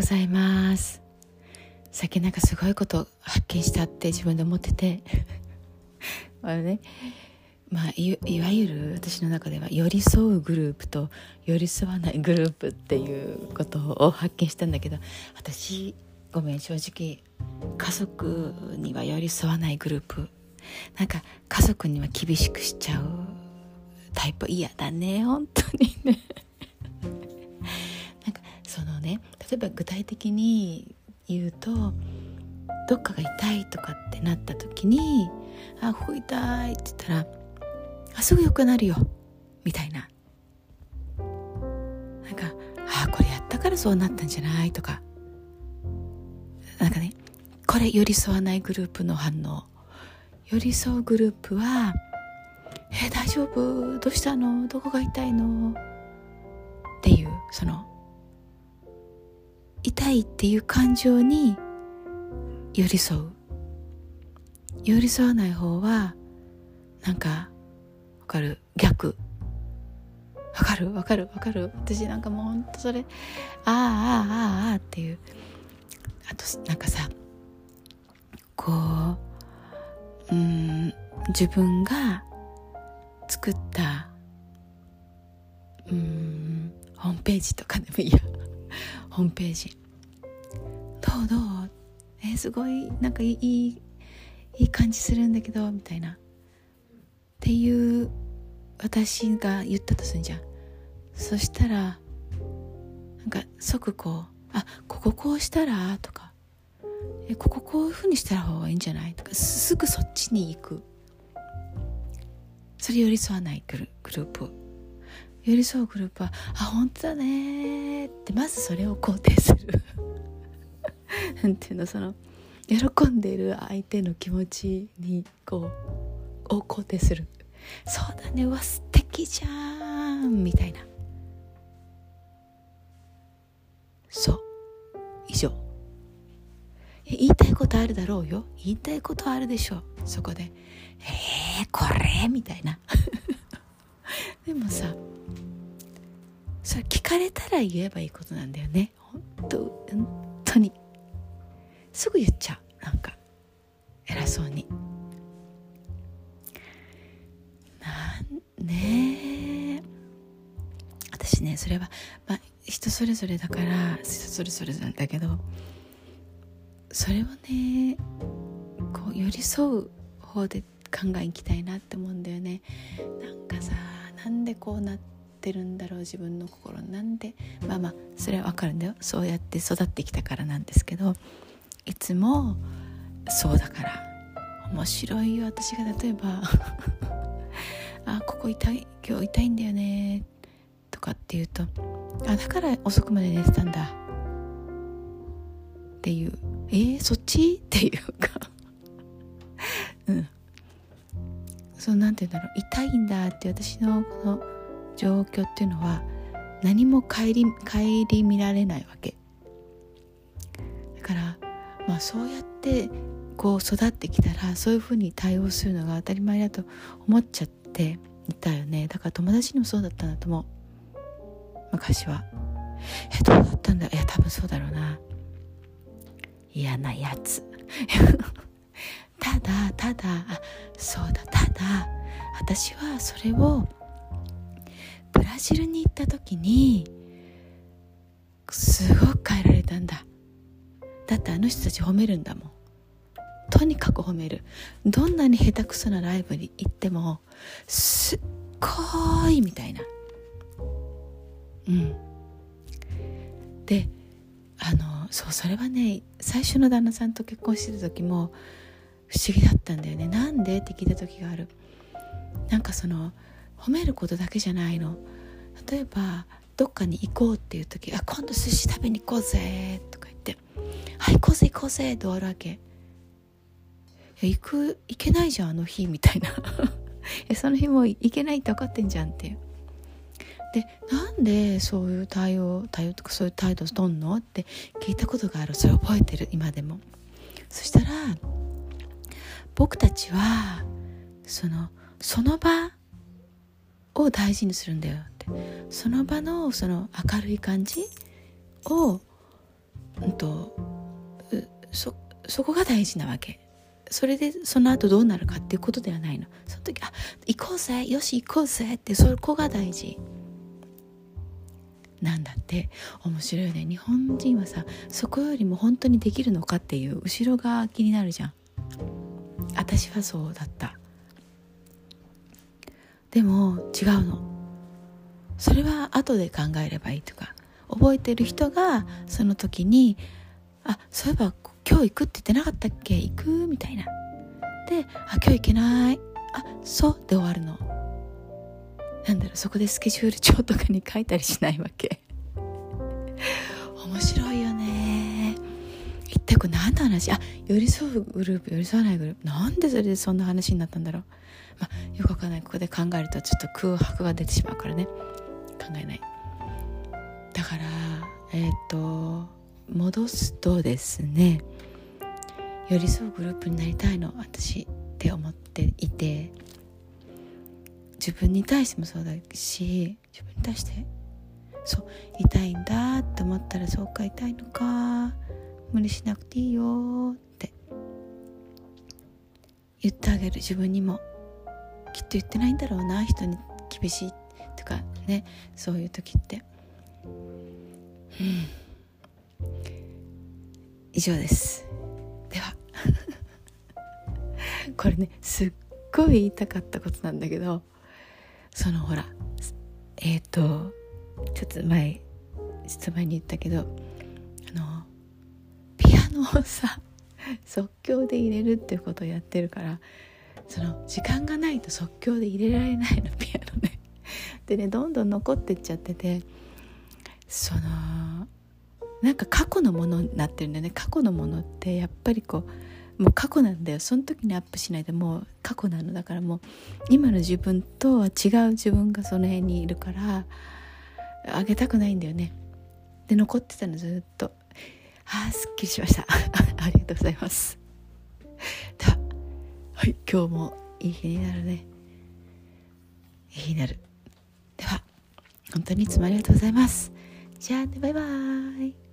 ございます。さっきなんかすごいこと発見したって自分で思ってて。あれね。まあいいわゆる私の中では寄り添うグループと寄り添わないグループっていうことを発見したんだけど私ごめん正直家族には寄り添わないグループ。なんか家族には厳しくしちゃうタイプ。嫌だね本当にね。えば具体的に言うとどっかが痛いとかってなった時に「あここ痛い」って言ったら「あすぐ良くなるよ」みたいななんか「あこれやったからそうなったんじゃない?」とかなんかねこれ寄り添わないグループの反応寄り添うグループは「え大丈夫？どうしたの？どこが痛いの?」っていうその痛いっていう感情に寄り添う。寄り添わない方はなんかわかる？逆。わかる？わかる？わかる？私なんかもうほんとそれああああああっていう。あとなんかさこううん自分が作ったうんホームページとかでもいいやホームページ。どうどう？えー、すごいなんかいいいい感じするんだけどみたいな。っていう私が言ったとするんじゃん。そしたらなんか即こう「あこここうしたら?」とか「えこここういうふうにした方がいいんじゃない?」とか。すぐそっちに行く。それ寄り添わないグループ寄り添うグループは「あ本当だね」ってまずそれを肯定する。なんていうのその喜んでいる相手の気持ちにこうを肯定する「そうだねうわ素敵じゃん」みたいな。そう。以上。言いたいことあるだろうよ。言いたいことあるでしょ。うそこで「えー、これ?」みたいな。でもさそれ聞かれたら言えばいいことなんだよね。本当本当に。すぐ言っちゃう。なんか。偉そうに。なんね私ねそれはまあ人それぞれだから人それぞれなんだけどそれをねこう寄り添う方で考えいきたいなって思うんだよね。なんかさなんでこうなっててるんだろう自分の心。なんでまあまあそれはわかるんだよ。そうやって育ってきたからなんですけどいつもそうだから。面白いよ私が。例えば あここ痛い今日痛いんだよね。とかって言うとあだから遅くまで寝てたんだ。っていう。えー、そっち？っていうか。うん。そうなんて言うんだろう。痛いんだって私のこの状況っていうのは何も顧みみられないわけ。だからまあそうやってこう育ってきたらそういうふうに対応するのが当たり前だと思っちゃっていたよね。だから友達にもそうだったんだと思う。昔は。えどうだったんだ？いや多分そうだろうな。嫌なやつ。ただただあそうだただ私はそれをラジルに行った時にすごく変えられたんだ。だってあの人たち褒めるんだもん。とにかく褒める。どんなに下手くそなライブに行ってもすっごいみたいな。うん。であのそうそれはね最初の旦那さんと結婚してた時も不思議だったんだよね。なんで？って聞いた時がある。なんかその褒めることだけじゃないの。例えばどっかに行こうっていう時「あ今度寿司食べに行こうぜ」とか言って「はい行こうぜ行こうぜ」って終わるわけ行く行けないじゃんあの日みたいな その日も行けないって分かってんじゃんっていう。でなんでそういう対応対応とかそういう態度をとんの？って聞いたことがある。それ覚えてる？今でも。そしたら僕たちはそのその場を大事にするんだよ。その場のその明るい感じをうんとそそこが大事なわけ。それでその後どうなるかっていうことではないの。その時あ行こうぜよし行こうぜってそこが大事。なんだって。面白いよね。日本人はさそこよりも本当にできるのかっていう後ろが気になるじゃん。私はそうだった。でも違うの。それは後で考えればいいとか覚えてる人がその時にあそういえば今日行くって言ってなかったっけ？行く？みたいな。であ今日行けない。あそう？で終わるの。なんだろうそこでスケジュール帳とかに書いたりしないわけ。面白いよね。一体これ何の話？あ寄り添うグループ寄り添わないグループ。なんでそれでそんな話になったんだろう。まよくわかんない。ここで考えるとちょっと空白が出てしまうからね。えない。だからえっ、ー、と戻すとですね寄り添うグループになりたいの私って思っていて自分に対してもそうだし自分に対してそう痛いんだって思ったらそうか痛いのか無理しなくていいよって言ってあげる。自分にも。きっと言ってないんだろうな人に厳しいっとかねそういう時って。うん。以上です。では。これねすっごい言いたかったことなんだけどそのほらえっ、ー、とちょっと前ちょっと前に言ったけどあのピアノをさ 即興で入れるっていうことをやってるからその時間がないと即興で入れられないのピアノね。でねどんどん残ってっちゃっててそのなんか過去のものになってるんだよね。過去のものってやっぱりこうもう過去なんだよ。その時にアップしないでもう過去なの。だからもう今の自分とは違う自分がその辺にいるからあげたくないんだよね。で残ってたのずっと。ああすっきりしました。ありがとうございます。でははい今日もいい日になるね。いい日になる。本当にいつもありがとうございます。じゃあねバイバーイ。